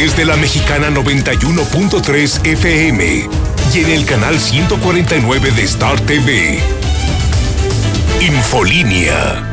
través de la mexicana 91.3 FM y en el canal 149 de Star TV. Infolínea.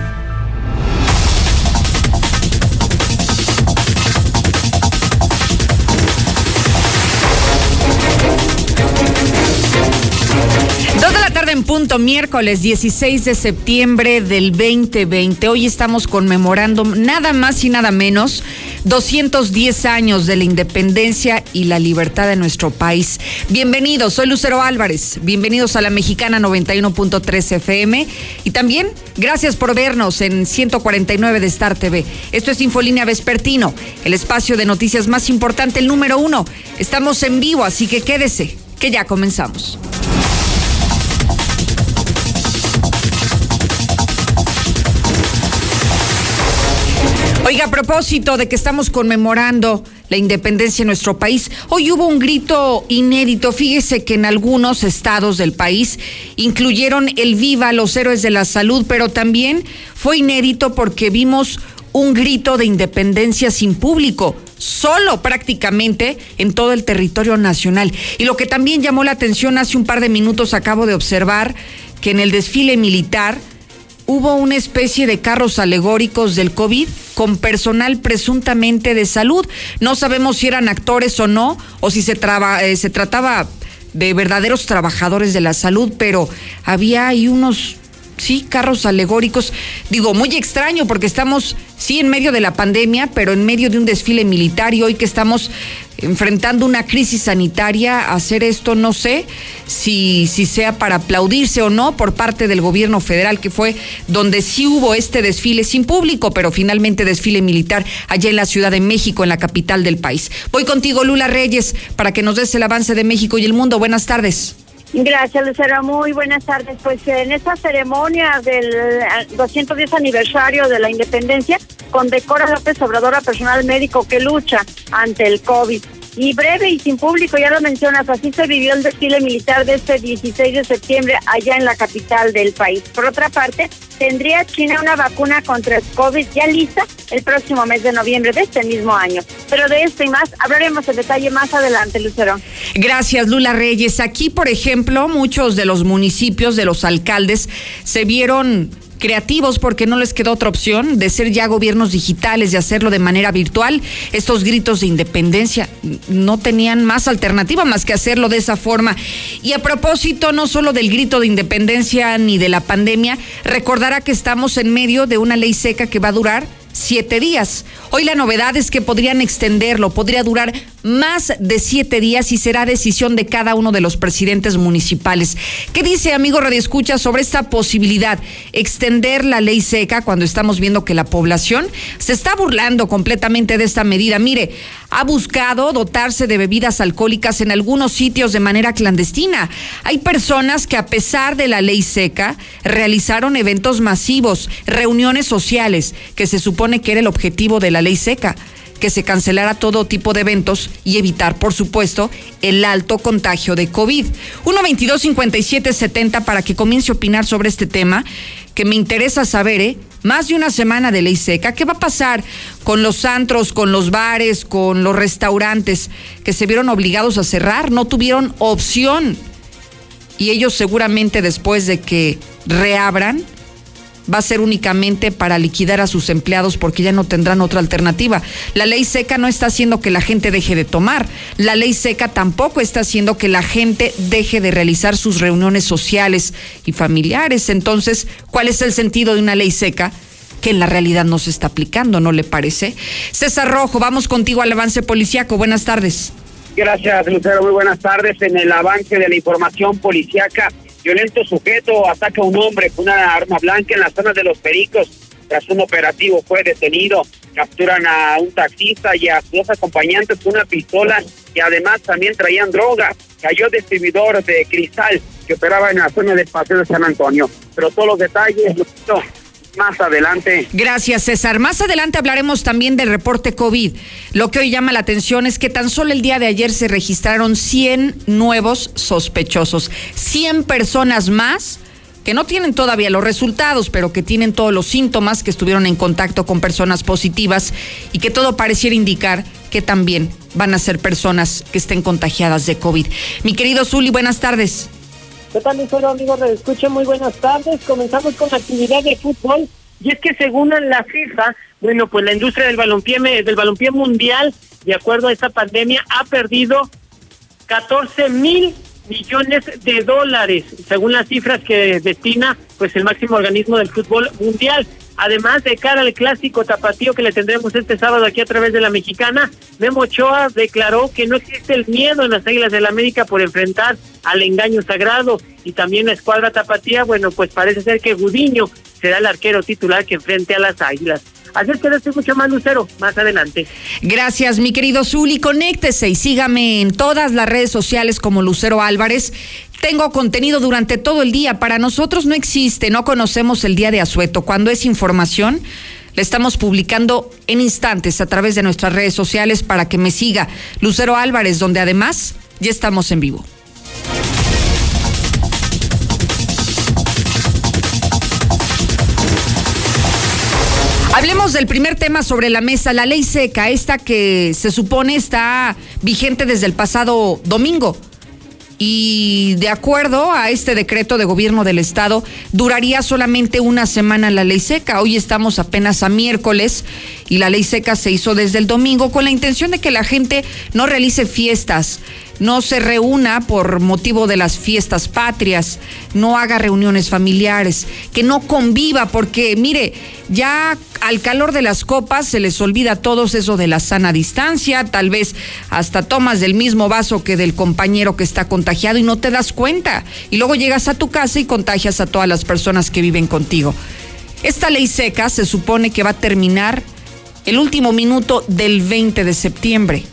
Dos de la tarde en punto, miércoles 16 de septiembre del 2020. Hoy estamos conmemorando nada más y nada menos 210 años de la independencia y la libertad de nuestro país. Bienvenidos, soy Lucero Álvarez. Bienvenidos a la Mexicana 91.3 FM y también gracias por vernos en 149 de Star TV. Esto es Infolínea Vespertino, el espacio de noticias más importante, el número uno. Estamos en vivo, así que quédese, que ya comenzamos. Oiga, a propósito de que estamos conmemorando la independencia de nuestro país, hoy hubo un grito inédito. Fíjese que en algunos estados del país incluyeron el viva los héroes de la salud, pero también fue inédito porque vimos un grito de independencia sin público, solo prácticamente en todo el territorio nacional. Y lo que también llamó la atención hace un par de minutos acabo de observar que en el desfile militar hubo una especie de carros alegóricos del COVID con personal presuntamente de salud. No sabemos si eran actores o no, o si se, traba, eh, se trataba de verdaderos trabajadores de la salud, pero había ahí unos sí, carros alegóricos. Digo, muy extraño porque estamos, sí, en medio de la pandemia, pero en medio de un desfile militar y hoy que estamos enfrentando una crisis sanitaria, hacer esto no sé si, si sea para aplaudirse o no por parte del gobierno federal, que fue donde sí hubo este desfile sin público, pero finalmente desfile militar allá en la Ciudad de México, en la capital del país. Voy contigo, Lula Reyes, para que nos des el avance de México y el mundo. Buenas tardes. Gracias, Lucero. Muy buenas tardes. Pues en esta ceremonia del 210 aniversario de la independencia, condecora López Obrador a personal médico que lucha ante el COVID. Y breve y sin público, ya lo mencionas, así se vivió el desfile militar de este 16 de septiembre allá en la capital del país. Por otra parte, tendría China una vacuna contra el COVID ya lista el próximo mes de noviembre de este mismo año. Pero de esto y más hablaremos en detalle más adelante, Lucero. Gracias, Lula Reyes. Aquí, por ejemplo, muchos de los municipios, de los alcaldes, se vieron creativos porque no les quedó otra opción de ser ya gobiernos digitales, de hacerlo de manera virtual. Estos gritos de independencia no tenían más alternativa más que hacerlo de esa forma. Y a propósito, no solo del grito de independencia ni de la pandemia, recordará que estamos en medio de una ley seca que va a durar siete días. Hoy la novedad es que podrían extenderlo, podría durar más de siete días y será decisión de cada uno de los presidentes municipales. ¿Qué dice, amigo Radio Escucha, sobre esta posibilidad? Extender la ley seca cuando estamos viendo que la población se está burlando completamente de esta medida. Mire, ha buscado dotarse de bebidas alcohólicas en algunos sitios de manera clandestina. Hay personas que a pesar de la ley seca realizaron eventos masivos, reuniones sociales, que se supone que era el objetivo de la ley seca que se cancelara todo tipo de eventos y evitar, por supuesto, el alto contagio de COVID. 1-22-57-70 para que comience a opinar sobre este tema, que me interesa saber, ¿eh? Más de una semana de ley seca. ¿Qué va a pasar con los antros, con los bares, con los restaurantes que se vieron obligados a cerrar? No tuvieron opción. Y ellos seguramente después de que reabran, va a ser únicamente para liquidar a sus empleados porque ya no tendrán otra alternativa. La ley seca no está haciendo que la gente deje de tomar. La ley seca tampoco está haciendo que la gente deje de realizar sus reuniones sociales y familiares. Entonces, ¿cuál es el sentido de una ley seca? que en la realidad no se está aplicando, ¿no le parece? César Rojo, vamos contigo al avance policiaco. Buenas tardes. Gracias, Lucero. Muy buenas tardes. En el avance de la información policiaca, Violento sujeto ataca a un hombre con una arma blanca en la zona de los Pericos. Tras un operativo fue detenido. Capturan a un taxista y a sus acompañantes con una pistola y además también traían droga. Cayó distribuidor de cristal que operaba en la zona del Paseo de San Antonio. Pero todos los detalles, más adelante. Gracias, César. Más adelante hablaremos también del reporte COVID. Lo que hoy llama la atención es que tan solo el día de ayer se registraron 100 nuevos sospechosos. 100 personas más que no tienen todavía los resultados, pero que tienen todos los síntomas, que estuvieron en contacto con personas positivas y que todo pareciera indicar que también van a ser personas que estén contagiadas de COVID. Mi querido Zuli, buenas tardes. ¿Qué tal, solo amigos? Escucho muy buenas tardes. Comenzamos con la actividad de fútbol. Y es que según la FIFA, bueno, pues la industria del balompié, del balompié mundial, de acuerdo a esta pandemia, ha perdido 14 mil millones de dólares, según las cifras que destina pues el máximo organismo del fútbol mundial. Además, de cara al clásico tapatío que le tendremos este sábado aquí a través de la mexicana, Memo Ochoa declaró que no existe el miedo en las Águilas del la América por enfrentar al engaño sagrado y también la escuadra tapatía, bueno, pues parece ser que Gudiño será el arquero titular que enfrente a las Águilas. Estoy mucho más lucero más adelante. Gracias, mi querido Zuli. Conéctese y sígame en todas las redes sociales como Lucero Álvarez. Tengo contenido durante todo el día. Para nosotros no existe, no conocemos el día de asueto. Cuando es información, la estamos publicando en instantes a través de nuestras redes sociales para que me siga Lucero Álvarez, donde además ya estamos en vivo. Hablemos del primer tema sobre la mesa, la ley seca, esta que se supone está vigente desde el pasado domingo. Y de acuerdo a este decreto de gobierno del estado, duraría solamente una semana la ley seca. Hoy estamos apenas a miércoles y la ley seca se hizo desde el domingo con la intención de que la gente no realice fiestas, no se reúna por motivo de las fiestas patrias, no haga reuniones familiares, que no conviva, porque mire, ya al calor de las copas se les olvida a todos eso de la sana distancia, tal vez hasta tomas del mismo vaso que del compañero que está contagiado y no te das cuenta. Y luego llegas a tu casa y contagias a todas las personas que viven contigo. Esta ley seca se supone que va a terminar el último minuto del 20 de septiembre.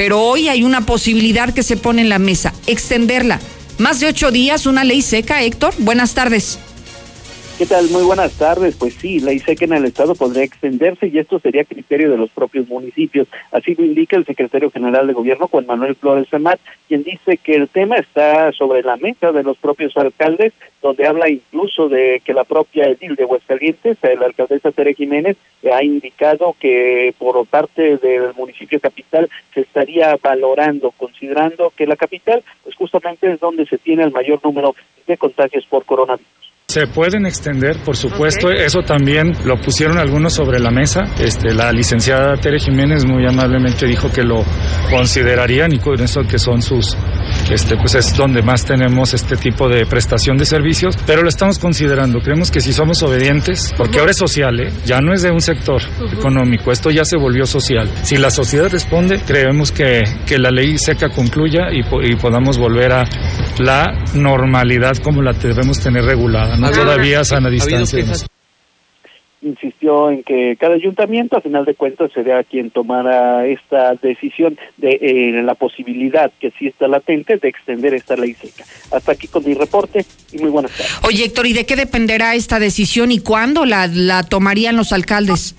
Pero hoy hay una posibilidad que se pone en la mesa, extenderla. Más de ocho días, una ley seca, Héctor. Buenas tardes. ¿Qué tal? Muy buenas tardes. Pues sí, ley seca en el Estado podría extenderse y esto sería criterio de los propios municipios. Así lo indica el secretario general de Gobierno, Juan Manuel Flores Femat, quien dice que el tema está sobre la mesa de los propios alcaldes, donde habla incluso de que la propia edil de Huescalientes, la alcaldesa Tere Jiménez, ha indicado que por parte del municipio capital se estaría valorando, considerando que la capital, pues justamente es donde se tiene el mayor número de contagios por coronavirus. Se pueden extender, por supuesto, eso también lo pusieron algunos sobre la mesa. Este, la licenciada Tere Jiménez muy amablemente dijo que lo considerarían y con eso que son sus, este, pues es donde más tenemos este tipo de prestación de servicios, pero lo estamos considerando. Creemos que si somos obedientes, porque ahora es social, ¿eh? ya no es de un sector económico, esto ya se volvió social. Si la sociedad responde, creemos que, que la ley seca concluya y, y podamos volver a la normalidad como la debemos tener regulada no todavía sana distancia. Insistió en que cada ayuntamiento, a final de cuentas, sería quien tomara esta decisión de eh, la posibilidad que sí está latente de extender esta ley seca. Hasta aquí con mi reporte y muy buenas tardes. Oye, Héctor, ¿y de qué dependerá esta decisión y cuándo la, la tomarían los alcaldes?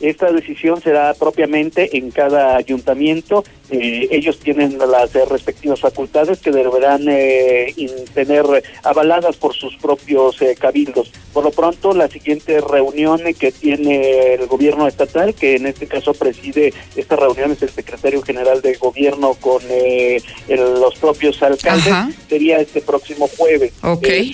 Esta decisión será propiamente en cada ayuntamiento. Eh, ellos tienen las eh, respectivas facultades que deberán eh, tener avaladas por sus propios cabildos. Por lo pronto, la siguiente reunión que tiene el gobierno estatal, que en este caso preside esta reunión es el secretario general de gobierno con los propios alcaldes, sería este próximo jueves.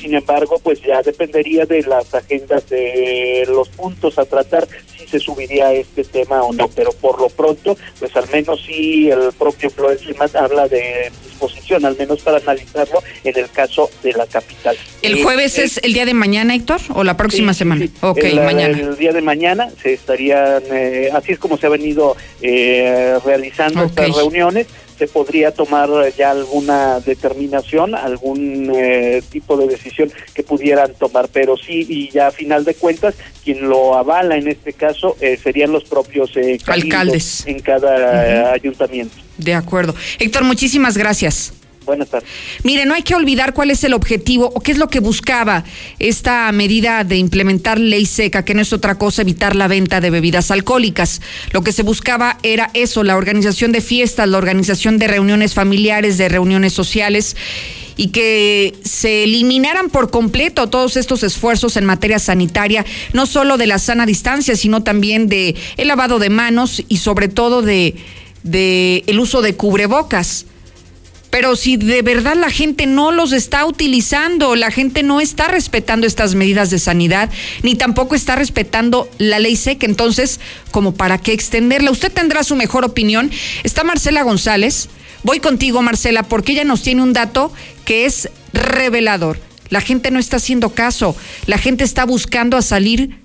sin embargo, pues ya dependería de las agendas de los puntos a tratar se subiría este tema o no, pero por lo pronto, pues al menos sí el propio Flores Limas habla de disposición, al menos para analizarlo en el caso de la capital. ¿El eh, jueves es el día de mañana, Héctor, o la próxima semana? ok, el, mañana. El día de mañana se estarían, eh, así es como se ha venido eh, realizando estas reuniones, se podría tomar ya alguna determinación, algún eh, tipo de decisión que pudieran tomar, pero sí, y ya a final de cuentas, quien lo avala en este caso eh, serían los propios eh, alcaldes en cada ayuntamiento. De acuerdo. Héctor, muchísimas gracias. Buenas tardes. Mire, no hay que olvidar cuál es el objetivo o qué es lo que buscaba esta medida de implementar ley seca, que no es otra cosa evitar la venta de bebidas alcohólicas. Lo que se buscaba era eso, la organización de fiestas, la organización de reuniones familiares, de reuniones sociales y que se eliminaran por completo todos estos esfuerzos en materia sanitaria, no solo de la sana distancia, sino también de el lavado de manos y sobre todo de el uso de cubrebocas. Pero si de verdad la gente no los está utilizando, la gente no está respetando estas medidas de sanidad, ni tampoco está respetando la ley seca, entonces, como para qué extenderla? Usted tendrá su mejor opinión. Está Marcela González. Voy contigo, Marcela, porque ella nos tiene un dato que es revelador. La gente no está haciendo caso. La gente está buscando a salir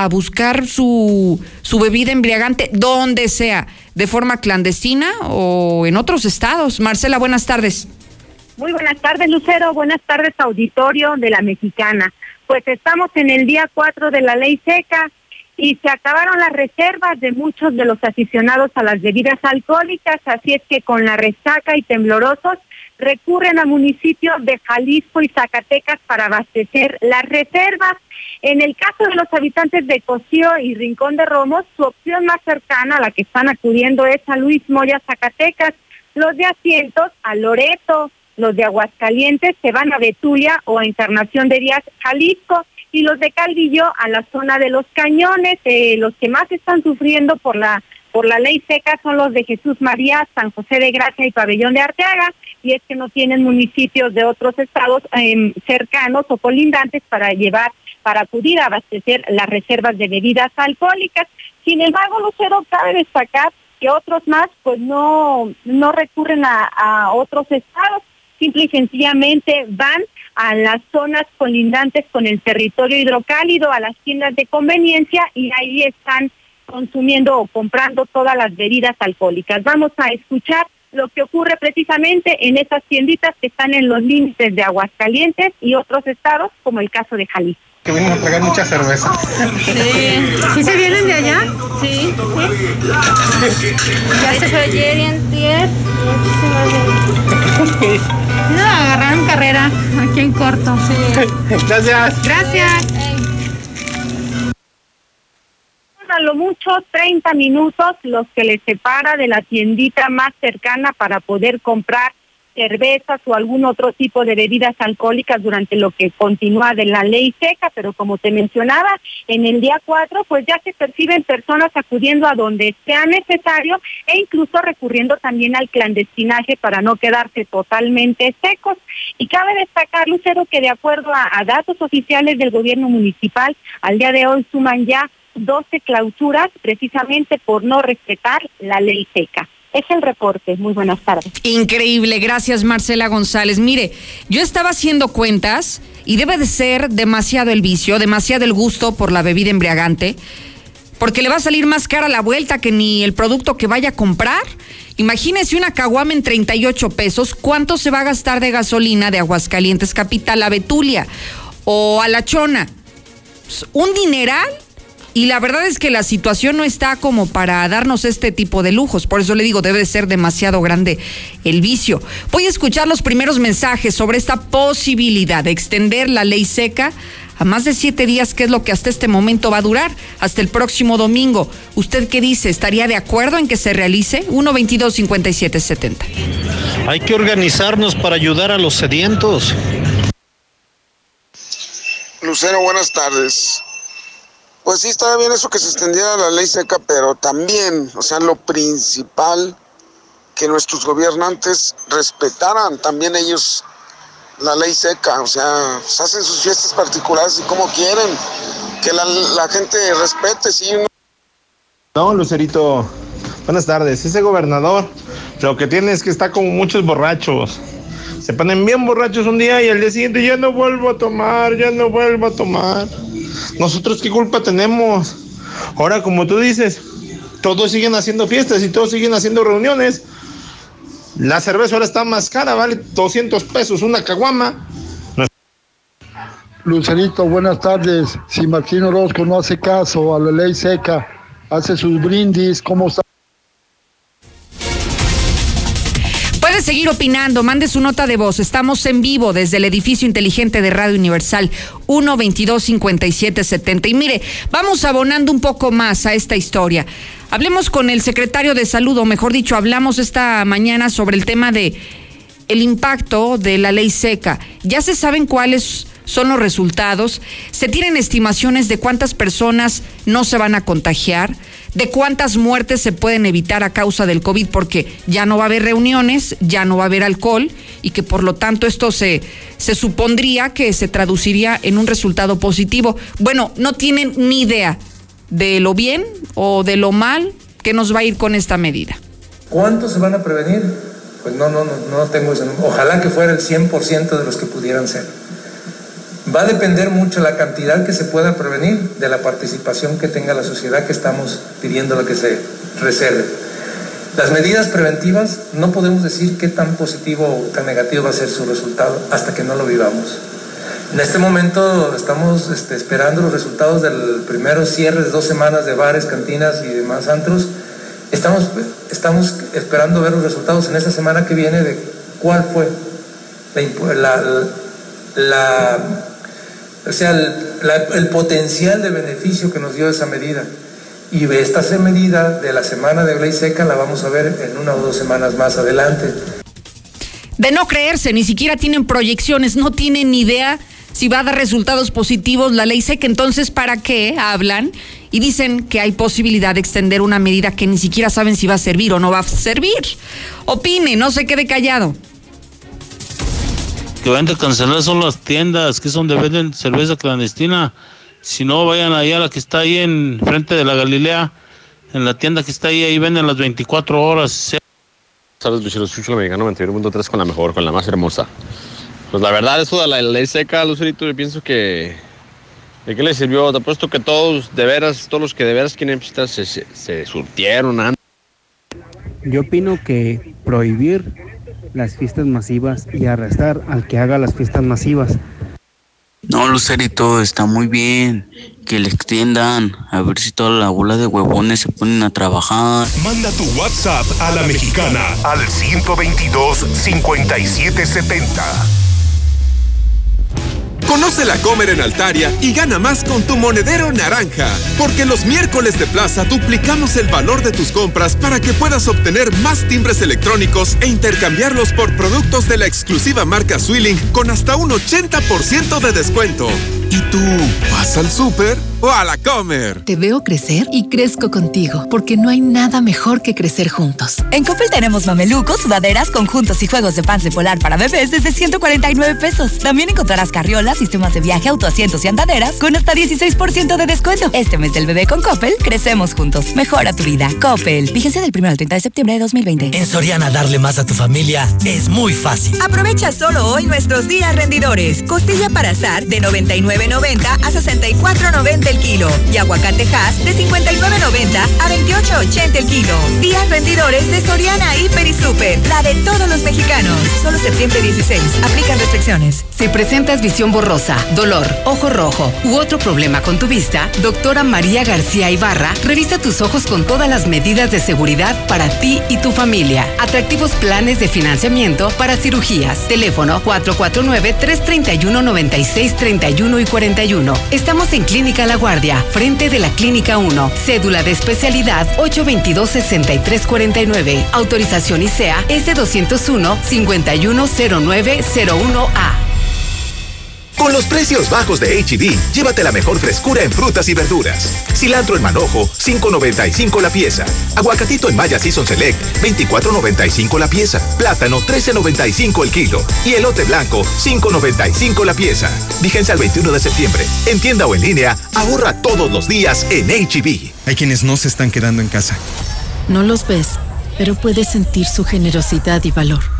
a buscar su, su bebida embriagante donde sea, de forma clandestina o en otros estados. Marcela, buenas tardes. Muy buenas tardes, Lucero. Buenas tardes, auditorio de la Mexicana. Pues estamos en el día 4 de la ley seca y se acabaron las reservas de muchos de los aficionados a las bebidas alcohólicas, así es que con la resaca y temblorosos recurren a municipios de Jalisco y Zacatecas para abastecer las reservas. En el caso de los habitantes de Cocío y Rincón de Romos, su opción más cercana a la que están acudiendo es a Luis Moya, Zacatecas. Los de asientos a Loreto, los de Aguascalientes se van a Betulia o a Encarnación de Díaz, Jalisco, y los de Caldillo a la zona de los cañones. Eh, los que más están sufriendo por la por la ley seca son los de Jesús María, San José de Gracia y Pabellón de Arteaga, y es que no tienen municipios de otros estados em, cercanos o colindantes para llevar, para acudir a abastecer las reservas de bebidas alcohólicas. Sin embargo, Lucero, cabe destacar que otros más pues no, no recurren a, a otros estados, simple y sencillamente van a las zonas colindantes con el territorio hidrocálido, a las tiendas de conveniencia y ahí están consumiendo o comprando todas las bebidas alcohólicas. Vamos a escuchar lo que ocurre precisamente en esas tienditas que están en los límites de Aguascalientes y otros estados, como el caso de Jalisco. Que vienen a tragar mucha cerveza. Sí. ¿Sí se vienen de allá? Sí. Ya se fue ayer y antier. No, agarraron carrera aquí en corto. Sí. Gracias. Gracias a lo mucho 30 minutos los que les separa de la tiendita más cercana para poder comprar cervezas o algún otro tipo de bebidas alcohólicas durante lo que continúa de la ley seca, pero como te mencionaba, en el día 4 pues ya se perciben personas acudiendo a donde sea necesario e incluso recurriendo también al clandestinaje para no quedarse totalmente secos. Y cabe destacar, Lucero, que de acuerdo a, a datos oficiales del gobierno municipal, al día de hoy suman ya 12 clausuras precisamente por no respetar la ley seca. Es el reporte. Muy buenas tardes. Increíble. Gracias, Marcela González. Mire, yo estaba haciendo cuentas y debe de ser demasiado el vicio, demasiado el gusto por la bebida embriagante, porque le va a salir más cara la vuelta que ni el producto que vaya a comprar. Imagínese una caguama en 38 pesos. ¿Cuánto se va a gastar de gasolina de Aguascalientes Capital a Betulia o a La Chona? Un dineral y la verdad es que la situación no está como para darnos este tipo de lujos. Por eso le digo, debe ser demasiado grande el vicio. Voy a escuchar los primeros mensajes sobre esta posibilidad de extender la ley seca a más de siete días, que es lo que hasta este momento va a durar, hasta el próximo domingo. ¿Usted qué dice? ¿Estaría de acuerdo en que se realice? 1-22-57-70. Hay que organizarnos para ayudar a los sedientos. Lucero, buenas tardes. Pues sí, estaba bien eso que se extendiera la ley seca, pero también, o sea, lo principal, que nuestros gobernantes respetaran también ellos la ley seca, o sea, pues hacen sus fiestas particulares y como quieren, que la, la gente respete, sí. No, Lucerito, buenas tardes. Ese gobernador lo que tiene es que está como muchos borrachos. Se ponen bien borrachos un día y al día siguiente ya no vuelvo a tomar, ya no vuelvo a tomar. Nosotros qué culpa tenemos. Ahora, como tú dices, todos siguen haciendo fiestas y todos siguen haciendo reuniones. La cerveza ahora está más cara, vale 200 pesos una caguama. Lucerito, buenas tardes. Si Martín Orozco no hace caso a la ley seca, hace sus brindis, ¿cómo está? Seguir opinando, mande su nota de voz. Estamos en vivo desde el edificio inteligente de Radio Universal 1225770. Y mire, vamos abonando un poco más a esta historia. Hablemos con el secretario de Salud, o mejor dicho, hablamos esta mañana sobre el tema de el impacto de la ley seca. Ya se saben cuáles son los resultados. Se tienen estimaciones de cuántas personas no se van a contagiar. De cuántas muertes se pueden evitar a causa del COVID, porque ya no va a haber reuniones, ya no va a haber alcohol y que por lo tanto esto se, se supondría que se traduciría en un resultado positivo. Bueno, no tienen ni idea de lo bien o de lo mal que nos va a ir con esta medida. ¿Cuántos se van a prevenir? Pues no, no, no, no tengo ese Ojalá que fuera el 100% de los que pudieran ser. Va a depender mucho la cantidad que se pueda prevenir de la participación que tenga la sociedad que estamos pidiendo la que se reserve. Las medidas preventivas no podemos decir qué tan positivo o tan negativo va a ser su resultado hasta que no lo vivamos. En este momento estamos este, esperando los resultados del primero cierre de dos semanas de bares, cantinas y demás antros. Estamos, esperando ver los resultados en esta semana que viene de cuál fue la o sea, el, potencial de beneficio que nos dio esa medida. Y esta medida de la semana de ley seca la vamos a ver en una o dos semanas más adelante. De no creerse, ni siquiera tienen proyecciones, no tienen ni idea si va a dar resultados positivos la ley seca. Entonces, ¿para qué hablan? Y dicen que hay posibilidad de extender una medida que ni siquiera saben si va a servir o no va a servir. Opine, no se quede callado que van a cancelar son las tiendas, que es donde venden cerveza clandestina. Si no, vayan allá a la que está ahí en frente de la Galilea, en la tienda que está ahí, ahí venden las 24 horas. Sabes, Luchero, escucho la mexicano 21.3 con la mejor, con la más hermosa. Pues la verdad, eso de la ley seca, Lucerito, yo pienso que. ¿De qué le sirvió? Te apuesto que todos, de veras, todos los que de veras quieren pistas se, se, se surtieron antes. Yo opino que prohibir las fiestas masivas y arrestar al que haga las fiestas masivas. No, Lucerito, está muy bien. Que le extiendan. A ver si toda la bola de huevones se ponen a trabajar. Manda tu WhatsApp a la mexicana al 122 5770. Conoce la Comer en Altaria y gana más con tu monedero naranja. Porque los miércoles de plaza duplicamos el valor de tus compras para que puedas obtener más timbres electrónicos e intercambiarlos por productos de la exclusiva marca Swilling con hasta un 80% de descuento. ¿Y tú vas al súper o a la comer? Te veo crecer y crezco contigo, porque no hay nada mejor que crecer juntos. En Coppel tenemos mamelucos, sudaderas, conjuntos y juegos de de polar para bebés desde 149 pesos. También encontrarás carriolas, sistemas de viaje, autoasientos y andaderas con hasta 16% de descuento. Este mes del bebé con Coppel, crecemos juntos. Mejora tu vida. Coppel. Fíjense del 1 al 30 de septiembre de 2020. En Soriana, darle más a tu familia es muy fácil. Aprovecha solo hoy nuestros días rendidores. Costilla para azar de 99 $29.90 a 64.90 el kilo y aguacate Hass de 59.90 a 28.80 el kilo. Días vendedores de Soriana Hiper y Super, la de todos los mexicanos. Solo septiembre 16. Aplican restricciones. Si presentas visión borrosa, dolor, ojo rojo u otro problema con tu vista, doctora María García Ibarra revisa tus ojos con todas las medidas de seguridad para ti y tu familia. Atractivos planes de financiamiento para cirugías. Teléfono 449 331 9631 y 41. Estamos en Clínica La Guardia, frente de la Clínica 1. Cédula de especialidad 822-6349. Autorización ICEA S201-510901A. Con los precios bajos de HB, e llévate la mejor frescura en frutas y verduras. Cilantro en manojo, 5.95 la pieza. Aguacatito en Maya Season Select, 24.95 la pieza. Plátano, 13.95 el kilo. Y elote blanco, 5.95 la pieza. Vigencia al 21 de septiembre. En tienda o en línea, ahorra todos los días en HB. E Hay quienes no se están quedando en casa. No los ves, pero puedes sentir su generosidad y valor.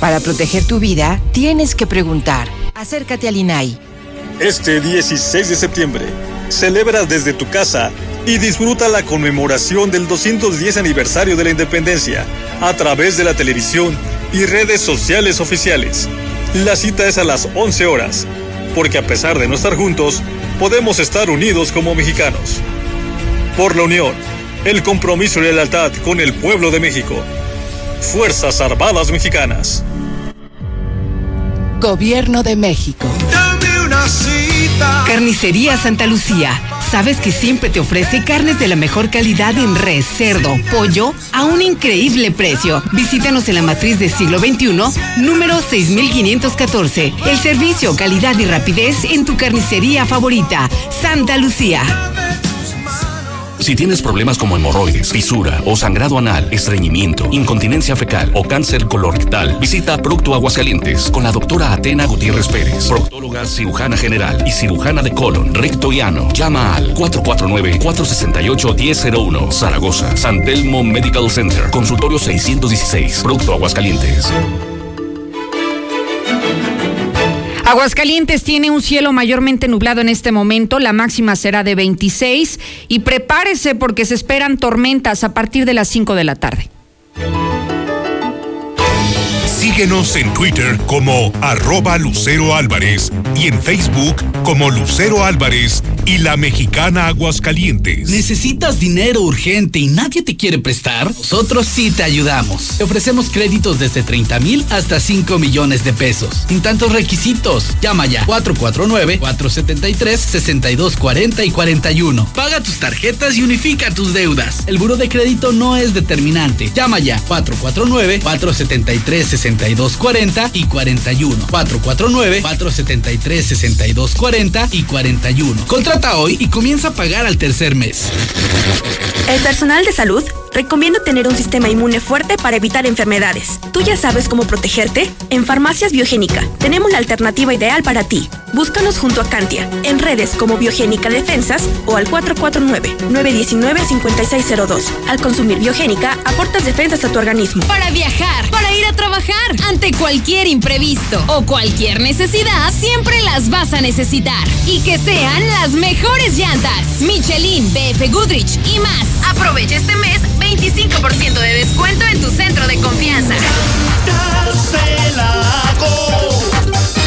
Para proteger tu vida, tienes que preguntar. Acércate al INAI. Este 16 de septiembre, celebra desde tu casa y disfruta la conmemoración del 210 aniversario de la independencia a través de la televisión y redes sociales oficiales. La cita es a las 11 horas, porque a pesar de no estar juntos, podemos estar unidos como mexicanos. Por la unión, el compromiso y la lealtad con el pueblo de México. Fuerzas Armadas Mexicanas. Gobierno de México. Dame una cita. Carnicería Santa Lucía. Sabes que siempre te ofrece carnes de la mejor calidad en res, cerdo, pollo a un increíble precio. Visítanos en la matriz de siglo XXI, número 6514. El servicio, calidad y rapidez en tu carnicería favorita. Santa Lucía. Si tienes problemas como hemorroides, fisura o sangrado anal, estreñimiento, incontinencia fecal o cáncer colorectal, visita Procto Aguascalientes con la doctora Atena Gutiérrez Pérez, proctóloga cirujana general y cirujana de colon, recto y ano. Llama al 449-468-1001, Zaragoza, San Telmo Medical Center, consultorio 616, Procto Aguascalientes. Aguascalientes tiene un cielo mayormente nublado en este momento, la máxima será de 26 y prepárese porque se esperan tormentas a partir de las 5 de la tarde. Síguenos en Twitter como arroba Lucero Álvarez y en Facebook como Lucero Álvarez y la mexicana Aguascalientes. ¿Necesitas dinero urgente y nadie te quiere prestar? Nosotros sí te ayudamos. Te ofrecemos créditos desde 30 mil hasta 5 millones de pesos. Sin tantos requisitos. Llama ya 449-473-6240 y 41. Paga tus tarjetas y unifica tus deudas. El buro de crédito no es determinante. Llama ya 449-473-6240 y 41. 449-473-6240 y 41. Contrata hoy y comienza a pagar al tercer mes. El personal de salud recomienda tener un sistema inmune fuerte para evitar enfermedades. ¿Tú ya sabes cómo protegerte? En Farmacias Biogénica tenemos la alternativa ideal para ti. Búscanos junto a Cantia, en redes como Biogénica Defensas o al 449-919-5602. Al consumir Biogénica, aportas defensas a tu organismo. Para viajar, para ir a trabajar, ante cualquier imprevisto o cualquier necesidad, siempre las vas a necesitar. Y que sean las mejores llantas. Michelin, BF Goodrich y más. Aprovecha este mes 25% de descuento en tu centro de confianza.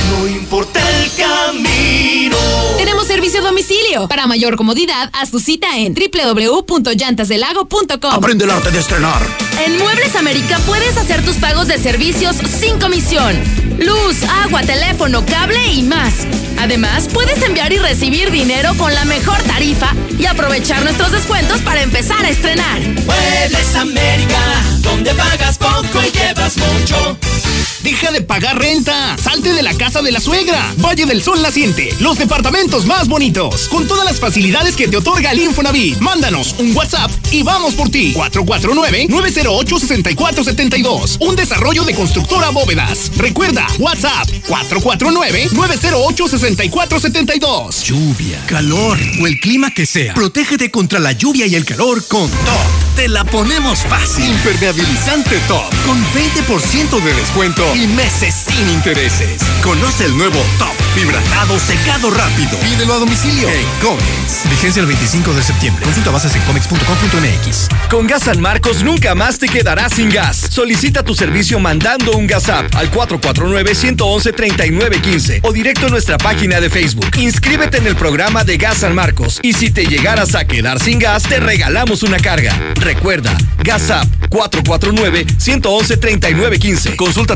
No importa el camino. Tenemos servicio a domicilio. Para mayor comodidad, haz tu cita en www.llantasdelago.com. Aprende el arte de estrenar. En Muebles América puedes hacer tus pagos de servicios sin comisión. Luz, agua, teléfono, cable y más. Además, puedes enviar y recibir dinero con la mejor tarifa y aprovechar nuestros descuentos para empezar a estrenar. América, donde pagas poco y llevas mucho. Deja de pagar renta. Salte de la casa de la suegra. Valle del Sol Naciente. Los departamentos más bonitos. Con todas las facilidades que te otorga el Infonavit. Mándanos un WhatsApp y vamos por ti. 449-908-6472. Un desarrollo de constructora bóvedas. Recuerda, WhatsApp 449-908-6472. Lluvia, calor o el clima que sea. Protégete contra la lluvia y el calor con Top. Te la ponemos fácil. Impermeabilizante Top. Con 20% de descuento y meses sin intereses. Conoce el nuevo Top Fibratado secado rápido. Pídelo a domicilio en Comex. Vigencia el 25 de septiembre. Consulta bases en comex.com.mx. Con Gas San Marcos nunca más te quedarás sin gas. Solicita tu servicio mandando un gas app al 449-111-3915 o directo en nuestra página de Facebook. Inscríbete en el programa de Gas San Marcos y si te llegaras a quedar sin gas, te regalamos una carga. Recuerda, Gas App 449-111-3915. Consulta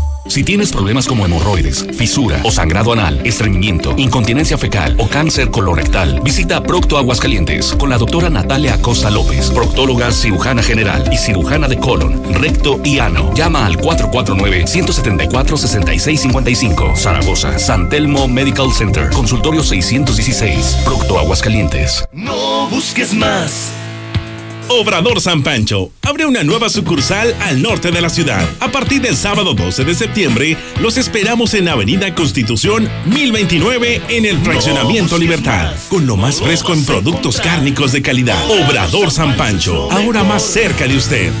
Si tienes problemas como hemorroides, fisura o sangrado anal, estreñimiento, incontinencia fecal o cáncer colorectal, visita Procto Aguascalientes con la doctora Natalia Acosta López, proctóloga cirujana general y cirujana de colon, recto y ano. Llama al 449-174-6655. Zaragoza, San Telmo Medical Center, consultorio 616, Procto Aguascalientes. No busques más. Obrador San Pancho abre una nueva sucursal al norte de la ciudad. A partir del sábado 12 de septiembre, los esperamos en Avenida Constitución 1029 en el Fraccionamiento Libertad, con lo más fresco en productos cárnicos de calidad. Obrador San Pancho, ahora más cerca de usted.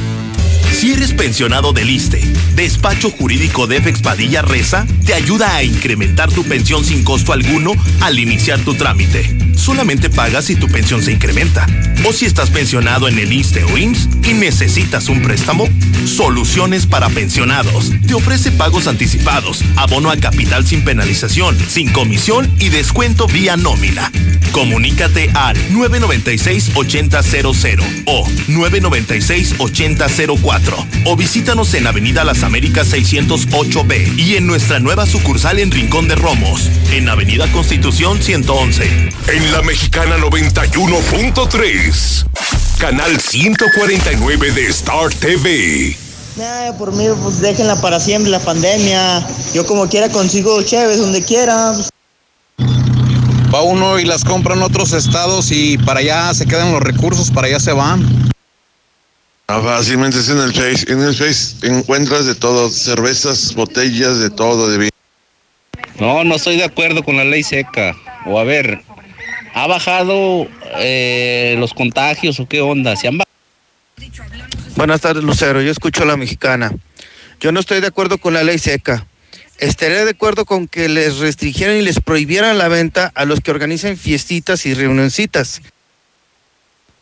Si eres pensionado del ISTE, Despacho Jurídico de FX Padilla Reza te ayuda a incrementar tu pensión sin costo alguno al iniciar tu trámite. Solamente pagas si tu pensión se incrementa. O si estás pensionado en el ISTE o IMSS y necesitas un préstamo, Soluciones para Pensionados te ofrece pagos anticipados, abono a capital sin penalización, sin comisión y descuento vía nómina. Comunícate al 996-8000 o 996-8004 o visítanos en Avenida Las Américas 608B y en nuestra nueva sucursal en Rincón de Romos, en Avenida Constitución 111. En la Mexicana 91.3, canal 149 de Star TV. Nah, por mí, pues déjenla para siempre la pandemia. Yo como quiera consigo chéves donde quiera. Va uno y las compra en otros estados y para allá se quedan los recursos, para allá se van. Ah, fácilmente es en el Face. En el Face encuentras de todo, cervezas, botellas, de todo, de vino. No, no estoy de acuerdo con la ley seca. O a ver, ¿ha bajado eh, los contagios o qué onda? ¿Se han Buenas tardes, Lucero. Yo escucho a la mexicana. Yo no estoy de acuerdo con la ley seca. Estaría de acuerdo con que les restringieran y les prohibieran la venta a los que organizan fiestitas y reunioncitas.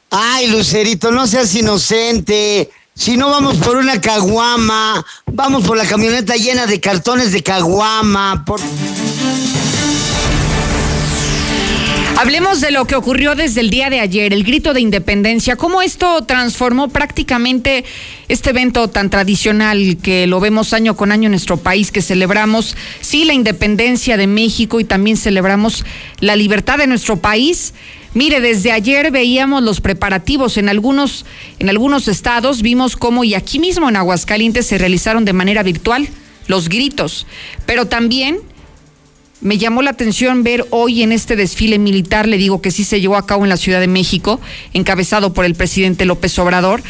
Ay, Lucerito, no seas inocente. Si no vamos por una caguama, vamos por la camioneta llena de cartones de caguama. Por... Hablemos de lo que ocurrió desde el día de ayer, el grito de independencia, cómo esto transformó prácticamente este evento tan tradicional que lo vemos año con año en nuestro país, que celebramos, sí, la independencia de México y también celebramos la libertad de nuestro país. Mire, desde ayer veíamos los preparativos en algunos, en algunos estados, vimos cómo y aquí mismo en Aguascalientes se realizaron de manera virtual los gritos, pero también me llamó la atención ver hoy en este desfile militar, le digo que sí se llevó a cabo en la Ciudad de México, encabezado por el presidente López Obrador,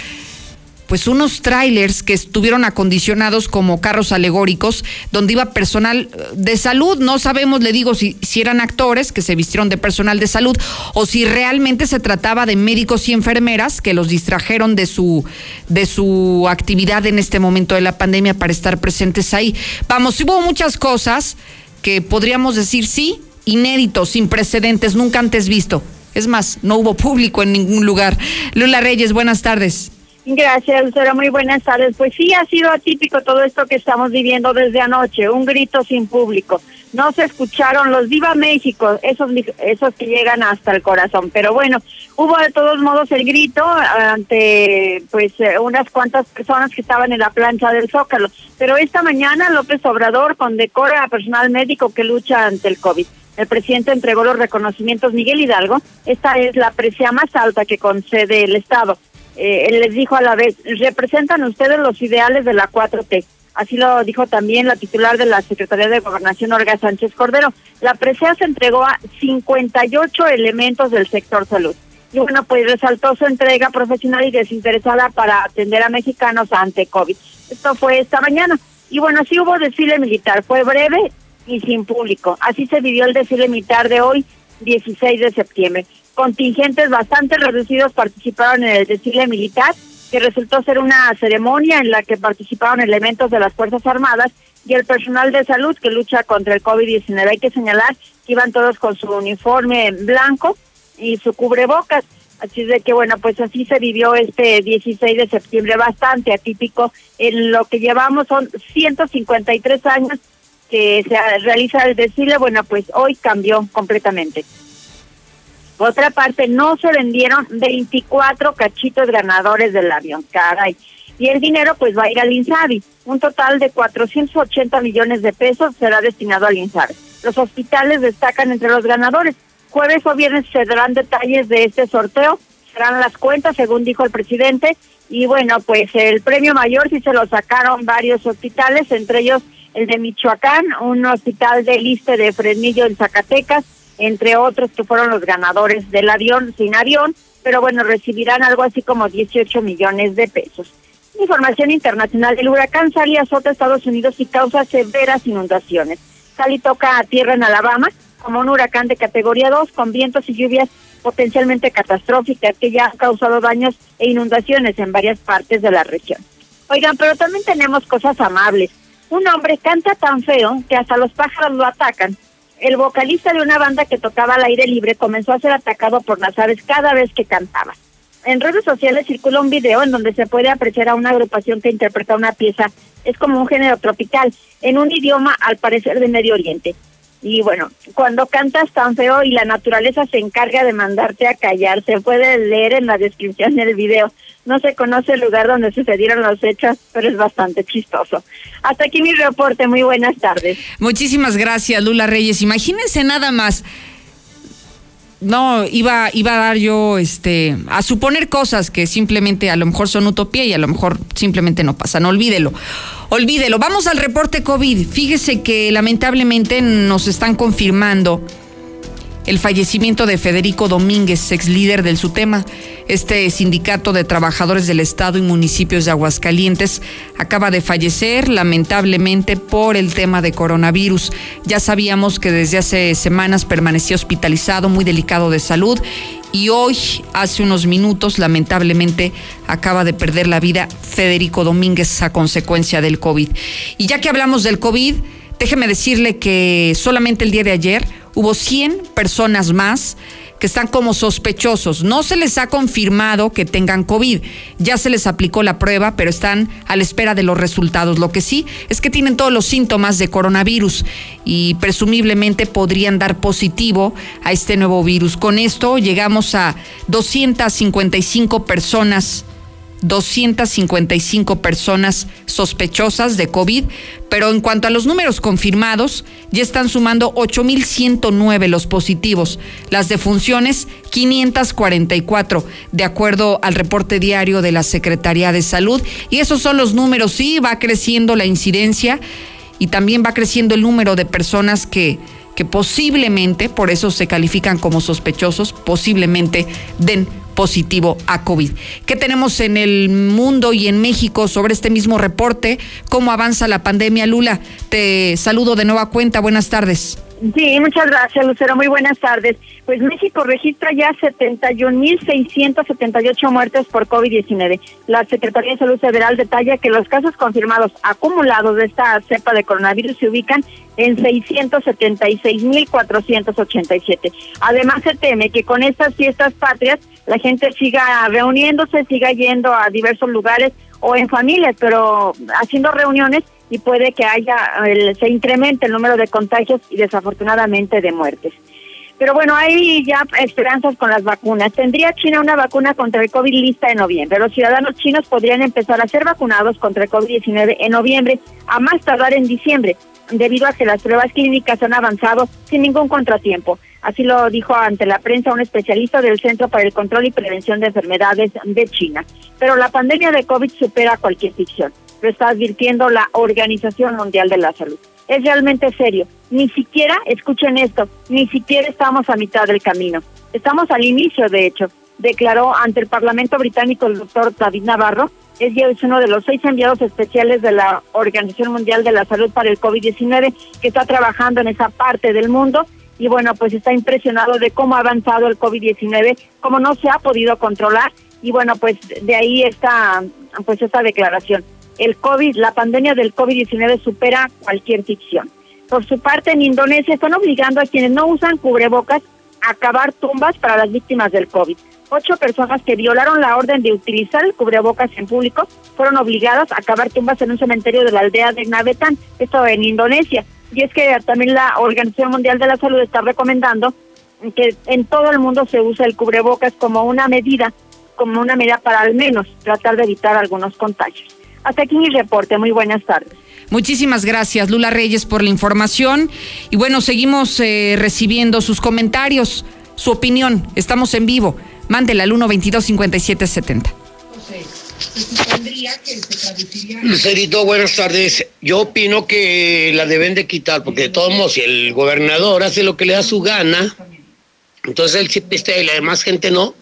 pues unos trailers que estuvieron acondicionados como carros alegóricos, donde iba personal eh, de salud. No sabemos, le digo, si, eran actores que se vistieron de personal de salud o si realmente se trataba de médicos y enfermeras que los distrajeron de su, de su actividad en este momento de la pandemia para estar presentes ahí. Vamos, hubo muchas cosas que podríamos decir sí, inédito, sin precedentes, nunca antes visto. Es más, no hubo público en ningún lugar. Lula Reyes, buenas tardes. Gracias, Lucero. Muy buenas tardes. Pues sí, ha sido atípico todo esto que estamos viviendo desde anoche, un grito sin público. No se escucharon los Viva México, esos, esos que llegan hasta el corazón. Pero bueno, hubo de todos modos el grito ante pues eh, unas cuantas personas que estaban en la plancha del Zócalo. Pero esta mañana López Obrador condecora a personal médico que lucha ante el COVID. El presidente entregó los reconocimientos Miguel Hidalgo. Esta es la presea más alta que concede el Estado eh, él les dijo a la vez, representan ustedes los ideales de la 4T. Así lo dijo también la titular de la Secretaría de Gobernación, Olga Sánchez Cordero. La presea se entregó a 58 elementos del sector salud. Y bueno, pues resaltó su entrega profesional y desinteresada para atender a mexicanos ante COVID. Esto fue esta mañana. Y bueno, sí hubo desfile militar. Fue breve y sin público. Así se vivió el desfile militar de hoy, 16 de septiembre contingentes bastante reducidos participaron en el desfile militar, que resultó ser una ceremonia en la que participaron elementos de las Fuerzas Armadas y el personal de salud que lucha contra el COVID-19. Hay que señalar que iban todos con su uniforme blanco y su cubrebocas. Así de que bueno, pues así se vivió este 16 de septiembre, bastante atípico. En lo que llevamos son 153 años que se realiza el desfile, bueno, pues hoy cambió completamente. Otra parte, no se vendieron 24 cachitos ganadores del avión, caray. Y el dinero pues va a ir al INSABI. Un total de 480 millones de pesos será destinado al INSABI. Los hospitales destacan entre los ganadores. Jueves o viernes se darán detalles de este sorteo, serán las cuentas, según dijo el presidente. Y bueno, pues el premio mayor sí se lo sacaron varios hospitales, entre ellos el de Michoacán, un hospital de liste de Fresnillo en Zacatecas, entre otros que fueron los ganadores del avión sin avión, pero bueno, recibirán algo así como 18 millones de pesos. Información internacional, el huracán Sally azota Estados Unidos y causa severas inundaciones. Sally toca a tierra en Alabama como un huracán de categoría 2 con vientos y lluvias potencialmente catastróficas que ya han causado daños e inundaciones en varias partes de la región. Oigan, pero también tenemos cosas amables. Un hombre canta tan feo que hasta los pájaros lo atacan. El vocalista de una banda que tocaba al aire libre comenzó a ser atacado por las aves cada vez que cantaba. En redes sociales circula un video en donde se puede apreciar a una agrupación que interpreta una pieza, es como un género tropical, en un idioma al parecer de Medio Oriente. Y bueno, cuando cantas tan feo y la naturaleza se encarga de mandarte a callar, se puede leer en la descripción del video. No se conoce el lugar donde sucedieron los hechos, pero es bastante chistoso. Hasta aquí mi reporte. Muy buenas tardes. Muchísimas gracias, Lula Reyes. Imagínense nada más. No, iba, iba a dar yo este, a suponer cosas que simplemente a lo mejor son utopía y a lo mejor simplemente no pasan. Olvídelo. Olvídelo. Vamos al reporte COVID. Fíjese que lamentablemente nos están confirmando el fallecimiento de Federico Domínguez, ex líder del SUTEMA. Este sindicato de trabajadores del Estado y municipios de Aguascalientes acaba de fallecer lamentablemente por el tema de coronavirus. Ya sabíamos que desde hace semanas permanecía hospitalizado, muy delicado de salud y hoy, hace unos minutos, lamentablemente acaba de perder la vida Federico Domínguez a consecuencia del COVID. Y ya que hablamos del COVID, déjeme decirle que solamente el día de ayer hubo 100 personas más que están como sospechosos. No se les ha confirmado que tengan COVID. Ya se les aplicó la prueba, pero están a la espera de los resultados. Lo que sí es que tienen todos los síntomas de coronavirus y presumiblemente podrían dar positivo a este nuevo virus. Con esto llegamos a 255 personas 255 personas sospechosas de COVID, pero en cuanto a los números confirmados, ya están sumando 8.109 los positivos, las defunciones 544, de acuerdo al reporte diario de la Secretaría de Salud. Y esos son los números, sí, va creciendo la incidencia y también va creciendo el número de personas que que posiblemente, por eso se califican como sospechosos, posiblemente den positivo a COVID. ¿Qué tenemos en el mundo y en México sobre este mismo reporte? ¿Cómo avanza la pandemia, Lula? Te saludo de nueva cuenta. Buenas tardes. Sí, muchas gracias, Lucero. Muy buenas tardes. Pues México registra ya 71.678 muertes por COVID-19. La Secretaría de Salud Federal detalla que los casos confirmados acumulados de esta cepa de coronavirus se ubican en 676.487. Además, se teme que con estas fiestas patrias la gente siga reuniéndose, siga yendo a diversos lugares o en familias, pero haciendo reuniones y puede que haya se incremente el número de contagios y desafortunadamente de muertes. Pero bueno, hay ya esperanzas con las vacunas. Tendría China una vacuna contra el COVID lista en noviembre. Los ciudadanos chinos podrían empezar a ser vacunados contra el COVID-19 en noviembre, a más tardar en diciembre, debido a que las pruebas clínicas han avanzado sin ningún contratiempo. Así lo dijo ante la prensa un especialista del Centro para el Control y Prevención de Enfermedades de China. Pero la pandemia de COVID supera cualquier ficción. Lo está advirtiendo la Organización Mundial de la Salud es realmente serio. Ni siquiera, escuchen esto, ni siquiera estamos a mitad del camino. Estamos al inicio, de hecho, declaró ante el Parlamento británico el doctor David Navarro. Es uno de los seis enviados especiales de la Organización Mundial de la Salud para el COVID-19 que está trabajando en esa parte del mundo. Y bueno, pues está impresionado de cómo ha avanzado el COVID-19, cómo no se ha podido controlar. Y bueno, pues de ahí está pues esta declaración el COVID, la pandemia del COVID-19 supera cualquier ficción. Por su parte, en Indonesia están obligando a quienes no usan cubrebocas a cavar tumbas para las víctimas del COVID. Ocho personas que violaron la orden de utilizar el cubrebocas en público fueron obligadas a cavar tumbas en un cementerio de la aldea de Navetan, esto en Indonesia. Y es que también la Organización Mundial de la Salud está recomendando que en todo el mundo se use el cubrebocas como una medida, como una medida para al menos tratar de evitar algunos contagios. Hasta aquí mi reporte. Muy buenas tardes. Muchísimas gracias, Lula Reyes, por la información. Y bueno, seguimos eh, recibiendo sus comentarios, su opinión. Estamos en vivo. Mándela al 122-5770. Lucerito, buenas tardes. Yo opino que la deben de quitar, porque de todos modos, si el gobernador hace lo que le da su gana, entonces él sí piste y la demás gente no.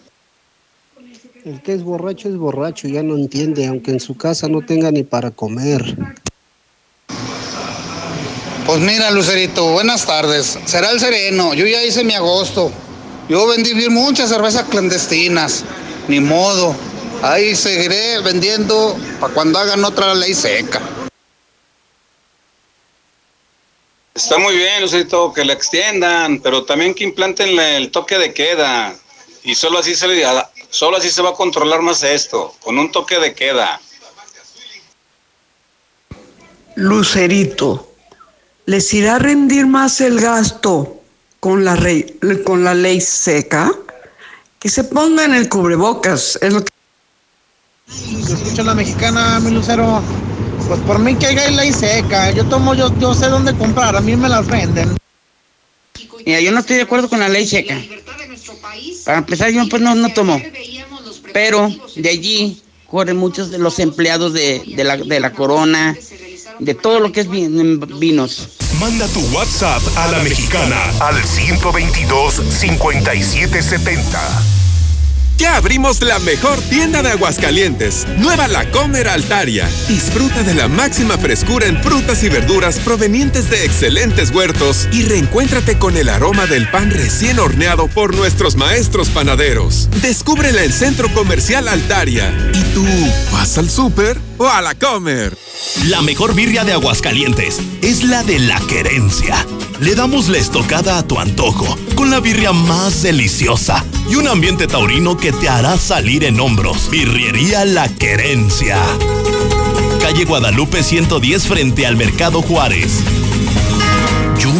El que es borracho es borracho, ya no entiende, aunque en su casa no tenga ni para comer. Pues mira, Lucerito, buenas tardes. Será el sereno. Yo ya hice mi agosto. Yo vendí bien muchas cervezas clandestinas. Ni modo. Ahí seguiré vendiendo para cuando hagan otra ley seca. Está muy bien, Lucerito, que la extiendan, pero también que implanten el toque de queda. Y solo así se solo así se va a controlar más esto, con un toque de queda. Lucerito, ¿les irá a rendir más el gasto con la, con la ley seca? Que se pongan el cubrebocas, es lo que... Yo escucho a la mexicana, mi Lucero. Pues por mí que haya ley seca. Yo tomo, yo, yo sé dónde comprar, a mí me las venden. Mira, yo no estoy de acuerdo con la ley seca. Para empezar, yo pues no, no tomo. Pero de allí corren muchos de los empleados de, de, la, de la corona, de todo lo que es vinos. Manda tu WhatsApp a la mexicana al 122 5770. Ya abrimos la mejor tienda de Aguascalientes, Nueva La Comer Altaria. Disfruta de la máxima frescura en frutas y verduras provenientes de excelentes huertos y reencuéntrate con el aroma del pan recién horneado por nuestros maestros panaderos. Descúbrela en Centro Comercial Altaria. ¿Y tú vas al súper o a la comer? La mejor birria de Aguascalientes es la de la querencia. Le damos la estocada a tu antojo con la birria más deliciosa y un ambiente taurino que te hará salir en hombros. Birriería La Querencia. Calle Guadalupe 110 frente al Mercado Juárez.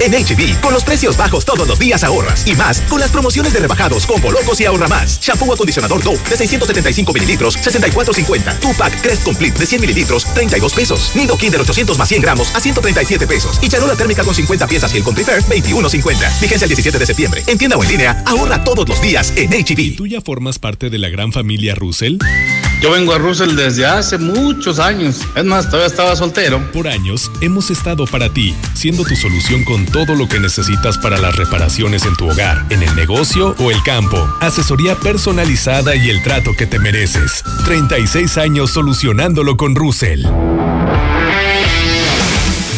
En HB, con los precios bajos todos los días ahorras. Y más, con las promociones de rebajados, combo locos y ahorra más. Shampoo acondicionador Dove de 675 mililitros, 64.50. Tupac Crest Complete de 100 mililitros, 32 pesos. Nido Kinder 800 más 100 gramos a 137 pesos. Y charola térmica con 50 piezas y el con Prefer, 21.50. Vigencia el 17 de septiembre. En tienda o en línea, ahorra todos los días en HB. ¿Tú ya formas parte de la gran familia Russell? Yo vengo a Russell desde hace muchos años. Es más, todavía estaba soltero. Por años hemos estado para ti, siendo tu solución con todo lo que necesitas para las reparaciones en tu hogar, en el negocio o el campo. Asesoría personalizada y el trato que te mereces. 36 años solucionándolo con Russell.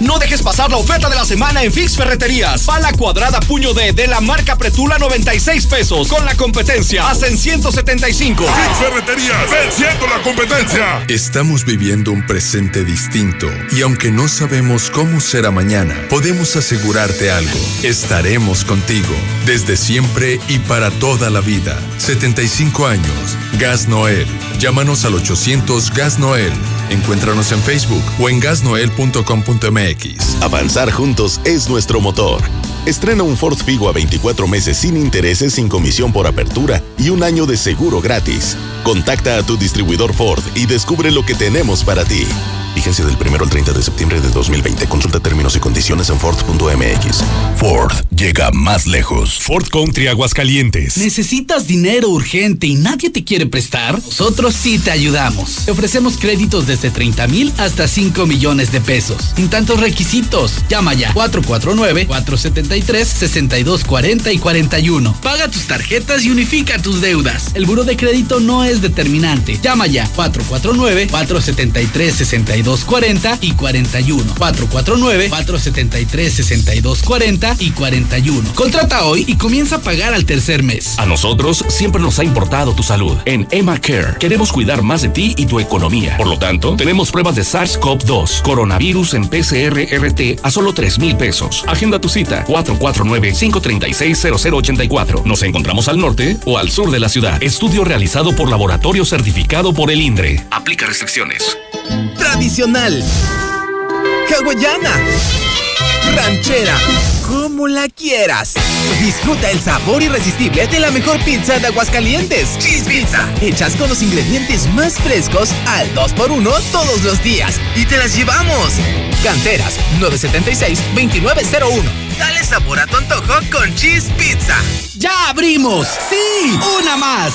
No dejes pasar la oferta de la semana en Fix Ferreterías. Pala cuadrada puño D de la marca Pretula 96 pesos. Con la competencia hasta en 175. Fix Ferreterías, venciendo la competencia. Estamos viviendo un presente distinto y aunque no sabemos cómo será mañana, podemos asegurarte algo. Estaremos contigo desde siempre y para toda la vida. 75 años. Gas Noel. Llámanos al 800 Gas Noel. Encuéntranos en Facebook o en gasnoel.com.mx. Avanzar juntos es nuestro motor. Estrena un Ford Figo a 24 meses sin intereses, sin comisión por apertura y un año de seguro gratis. Contacta a tu distribuidor Ford y descubre lo que tenemos para ti. Vigencia del 1 al 30 de septiembre de 2020. Consulta términos y condiciones en Ford.mx. Ford llega más lejos. Ford Country Aguascalientes. ¿Necesitas dinero urgente y nadie te quiere prestar? Nosotros sí te ayudamos. Te ofrecemos créditos desde 30 mil hasta 5 millones de pesos. Sin tantos requisitos. Llama ya 449-473-6240 y 41. Paga tus tarjetas y unifica tus deudas. El buro de crédito no es determinante. Llama ya 449-473-6240 y 41. 449-473-6240 y 41. Contrata hoy y comienza a pagar al tercer mes. A nosotros siempre nos ha importado tu salud. En Emma Care queremos cuidar más de ti y tu economía. Por lo tanto, tenemos pruebas de SARS-CoV-2, coronavirus en PCR-RT a solo 3 mil pesos. Agenda tu cita 449-536-0084. Nos encontramos al norte o al sur de la ciudad. Estudio realizado por laboratorio certificado por el INDRE. Aplica restricciones. Tradicional. Hawaiana. Ranchera. Como la quieras. Disfruta el sabor irresistible de la mejor pizza de Aguascalientes. Cheese Pizza. Hechas con los ingredientes más frescos al 2x1 todos los días. Y te las llevamos. Canteras 976-2901. Dale sabor a tu antojo con Cheese Pizza. ¡Ya abrimos! ¡Sí! ¡Una más!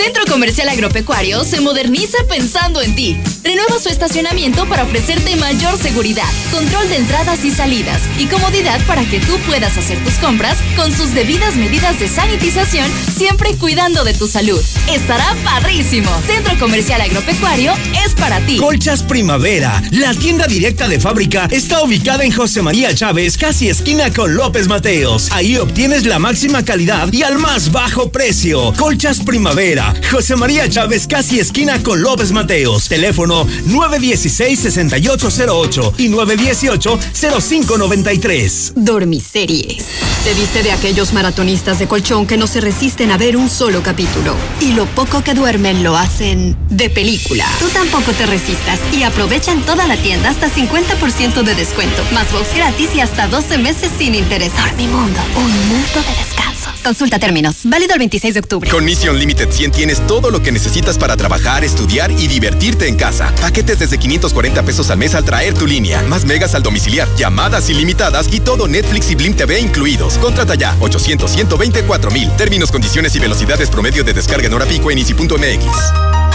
Centro Comercial Agropecuario se moderniza pensando en ti. Renueva su estacionamiento para ofrecerte mayor seguridad, control de entradas y salidas y comodidad para que tú puedas hacer tus compras con sus debidas medidas de sanitización, siempre cuidando de tu salud. Estará padrísimo. Centro Comercial Agropecuario es para ti. Colchas Primavera, la tienda directa de fábrica, está ubicada en José María Chávez, casi esquina con López Mateos. Ahí obtienes la máxima calidad y al más bajo precio. Colchas Primavera, José María Chávez, casi esquina con López Mateos. Teléfono 916-6808 y 918-0593. Dormiseries. Se dice de aquellos maratonistas de colchón que no se resisten a ver un solo capítulo. Y lo poco que duermen lo hacen de película. Tú tampoco te resistas y aprovecha en toda la tienda hasta 50% de descuento, más box gratis y hasta 12 meses sin intereses. Dormimundo, un mundo de descanso. Consulta términos. Válido el 26 de octubre. Con Mission Limited 100 tienes todo lo que necesitas para trabajar, estudiar y divertirte en casa. Paquetes desde 540 pesos al mes al traer tu línea. Más megas al domiciliar, llamadas ilimitadas y todo Netflix y Blim TV incluidos. Contrata ya 800 124 mil. Términos, condiciones y velocidades promedio de descarga en hora pico en easy.mx.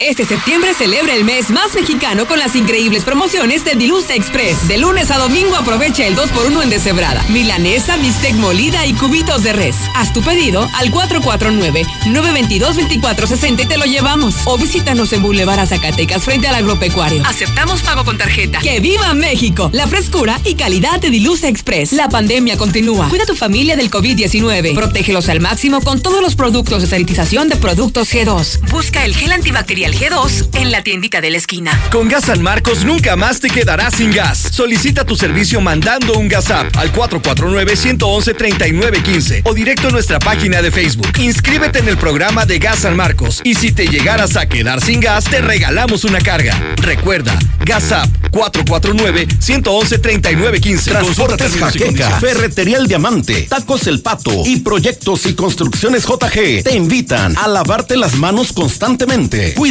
Este septiembre celebra el mes más mexicano con las increíbles promociones de Dilusa Express. De lunes a domingo aprovecha el 2x1 en deshebrada, milanesa, bistec molida y cubitos de res. Haz tu pedido al 449-922-2460 y te lo llevamos. O visítanos en Boulevard Zacatecas frente al agropecuario. Aceptamos pago con tarjeta. ¡Que viva México! La frescura y calidad de Dilusa Express. La pandemia continúa. Cuida a tu familia del COVID-19. Protégelos al máximo con todos los productos de sanitización de productos G2. Busca el gel antibacterial G2 en la tiendita de la esquina. Con Gas San Marcos nunca más te quedarás sin gas. Solicita tu servicio mandando un gas app al 449-111-3915 o directo a nuestra página de Facebook. Inscríbete en el programa de Gas San Marcos y si te llegaras a quedar sin gas, te regalamos una carga. Recuerda, Gas App 449-111-3915. Transportes Jaqueca, Ferretería El Diamante, Tacos El Pato y Proyectos y Construcciones JG te invitan a lavarte las manos constantemente.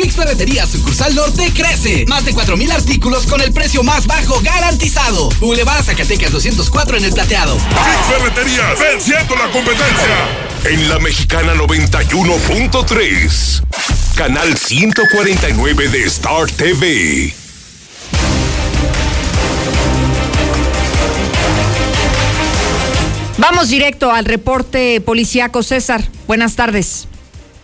Fix Ferretería Sucursal Norte crece. Más de 4000 artículos con el precio más bajo garantizado. Boulevard Zacatecas 204 en el plateado. Fix Ferreterías, venciendo la competencia. En la Mexicana 91.3. Canal 149 de Star TV. Vamos directo al reporte policíaco. César, buenas tardes.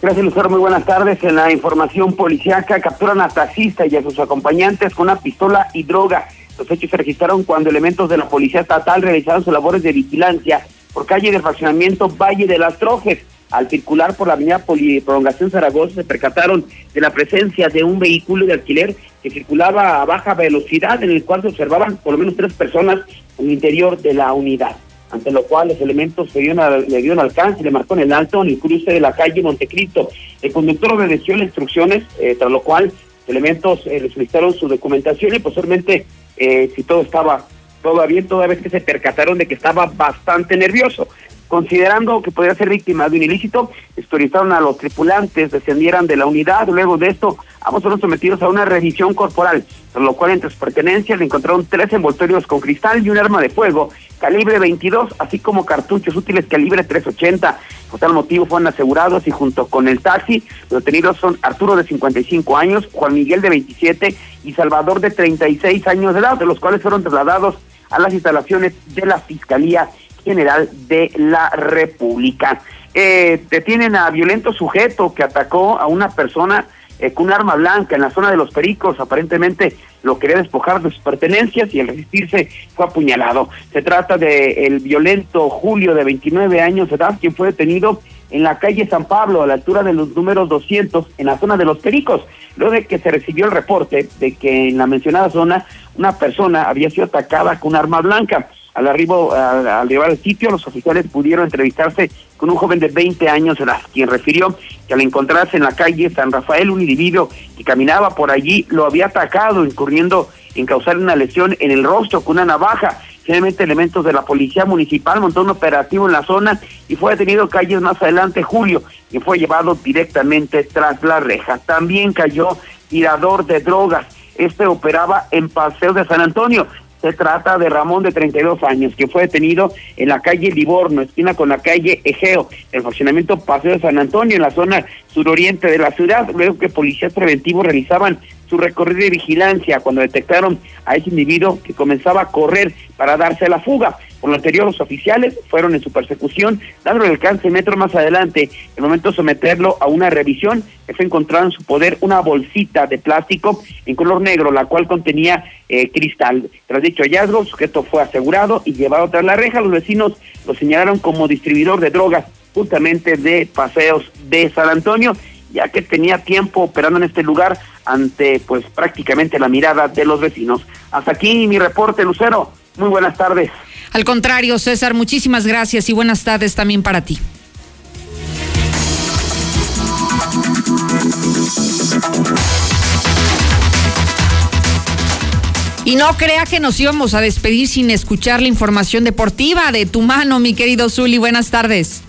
Gracias, Lucero. Muy buenas tardes. En la información policíaca capturan a taxista y a sus acompañantes con una pistola y droga. Los hechos se registraron cuando elementos de la Policía Estatal realizaron sus labores de vigilancia por calle de fraccionamiento Valle de las Trojes. Al circular por la avenida Prolongación Zaragoza se percataron de la presencia de un vehículo de alquiler que circulaba a baja velocidad en el cual se observaban por lo menos tres personas en el interior de la unidad ante lo cual los elementos se dieron le dieron alcance le marcó en el alto en el cruce de la calle Montecristo. El conductor obedeció las instrucciones, eh, tras lo cual los elementos eh, le solicitaron su documentación y posteriormente, eh, si todo estaba todo bien, toda vez que se percataron de que estaba bastante nervioso. Considerando que podría ser víctima de un ilícito, autorizaron a los tripulantes descendieran de la unidad. Luego de esto, ambos fueron sometidos a una revisión corporal, con lo cual entre sus pertenencias le encontraron tres envoltorios con cristal y un arma de fuego calibre 22, así como cartuchos útiles calibre 380. Por tal motivo fueron asegurados y junto con el taxi, los detenidos son Arturo de 55 años, Juan Miguel de 27 y Salvador de 36 años de edad, de los cuales fueron trasladados a las instalaciones de la Fiscalía General de la República. Eh, detienen a violento sujeto que atacó a una persona eh, con un arma blanca en la zona de los Pericos. Aparentemente lo quería despojar de sus pertenencias y al resistirse fue apuñalado. Se trata de el violento Julio de 29 años de edad, quien fue detenido en la calle San Pablo, a la altura de los números 200, en la zona de los Pericos, luego de que se recibió el reporte de que en la mencionada zona una persona había sido atacada con un arma blanca. Al arribo, al, arribar al sitio, los oficiales pudieron entrevistarse con un joven de 20 años quien refirió que al encontrarse en la calle San Rafael, un individuo que caminaba por allí lo había atacado, incurriendo en causar una lesión en el rostro con una navaja. Finalmente, elementos de la policía municipal montó un operativo en la zona y fue detenido calles más adelante, Julio, y fue llevado directamente tras la reja. También cayó tirador de drogas. Este operaba en Paseo de San Antonio. Se trata de Ramón de 32 años, que fue detenido en la calle Livorno, esquina con la calle Egeo, el funcionamiento Paseo de San Antonio, en la zona suroriente de la ciudad, luego que policías preventivos realizaban su recorrido de vigilancia cuando detectaron a ese individuo que comenzaba a correr para darse la fuga. Por lo anterior, los oficiales fueron en su persecución, dándole alcance metro más adelante. En el momento de someterlo a una revisión, fue encontrado en su poder una bolsita de plástico en color negro, la cual contenía eh, cristal. Tras dicho hallazgo, el sujeto fue asegurado y llevado tras la reja. Los vecinos lo señalaron como distribuidor de drogas, justamente de paseos de San Antonio ya que tenía tiempo operando en este lugar ante pues prácticamente la mirada de los vecinos. Hasta aquí mi reporte, Lucero. Muy buenas tardes. Al contrario, César, muchísimas gracias y buenas tardes también para ti. Y no crea que nos íbamos a despedir sin escuchar la información deportiva de tu mano, mi querido Zuli. Buenas tardes.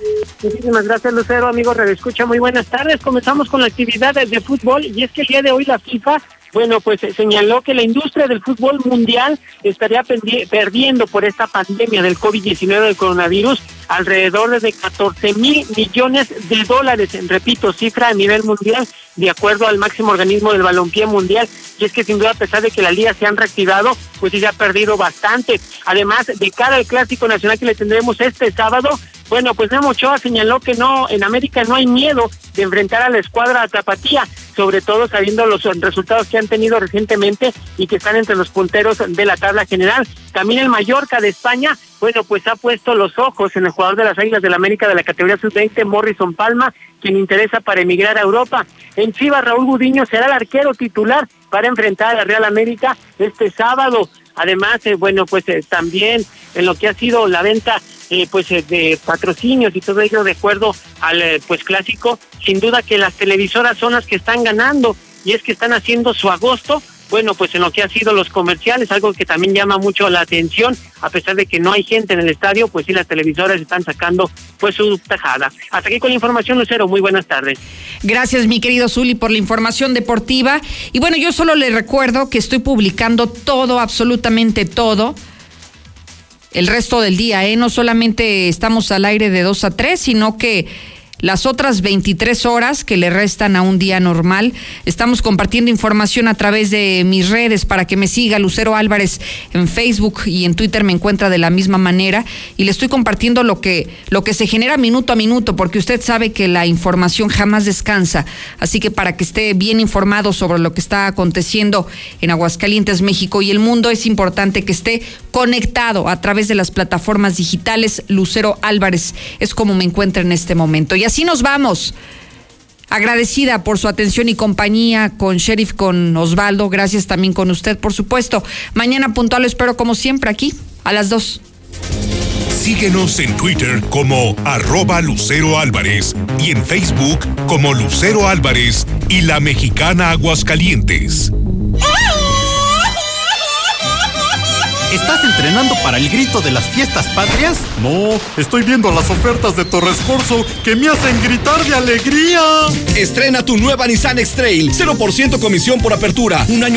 Muchísimas gracias, Lucero, amigos Radio Escucha. Muy buenas tardes. Comenzamos con la actividad de fútbol y es que el día de hoy la FIFA bueno, pues eh, señaló que la industria del fútbol mundial estaría perdiendo por esta pandemia del COVID-19 del coronavirus alrededor de 14 mil millones de dólares, repito, cifra a nivel mundial, de acuerdo al máximo organismo del balompié mundial. Y es que sin duda, a pesar de que la liga se han reactivado, pues sí se ha perdido bastante. Además, de cara al clásico nacional que le tendremos este sábado, bueno, pues Memo Ochoa señaló que no, en América no hay miedo de enfrentar a la escuadra Tapatía, sobre todo sabiendo los resultados que han tenido recientemente y que están entre los punteros de la tabla general. También el Mallorca de España, bueno, pues ha puesto los ojos en el jugador de las Águilas del América de la categoría sub-20, Morrison Palma, quien interesa para emigrar a Europa. En Chivas, Raúl Gudiño será el arquero titular para enfrentar a la Real América este sábado. Además, eh, bueno, pues eh, también en lo que ha sido la venta eh, pues de patrocinios y todo ello de acuerdo al pues clásico, sin duda que las televisoras son las que están ganando y es que están haciendo su agosto bueno, pues en lo que ha sido los comerciales, algo que también llama mucho la atención, a pesar de que no hay gente en el estadio, pues sí las televisoras están sacando pues su tajada. Hasta aquí con la información, Lucero, muy buenas tardes. Gracias, mi querido Zuli, por la información deportiva. Y bueno, yo solo le recuerdo que estoy publicando todo, absolutamente todo el resto del día, ¿eh? No solamente estamos al aire de 2 a 3, sino que las otras 23 horas que le restan a un día normal. Estamos compartiendo información a través de mis redes para que me siga Lucero Álvarez en Facebook y en Twitter me encuentra de la misma manera y le estoy compartiendo lo que lo que se genera minuto a minuto porque usted sabe que la información jamás descansa. Así que para que esté bien informado sobre lo que está aconteciendo en Aguascalientes, México y el mundo es importante que esté conectado a través de las plataformas digitales. Lucero Álvarez es como me encuentra en este momento. Así nos vamos. Agradecida por su atención y compañía con Sheriff, con Osvaldo. Gracias también con usted, por supuesto. Mañana puntual espero como siempre aquí a las dos. Síguenos en Twitter como arroba Lucero Álvarez y en Facebook como Lucero Álvarez y la mexicana Aguascalientes. ¿Estás entrenando para el grito de las fiestas patrias? No, estoy viendo las ofertas de Torres Corso que me hacen gritar de alegría. Estrena tu nueva Nissan X-Trail, 0% comisión por apertura, un año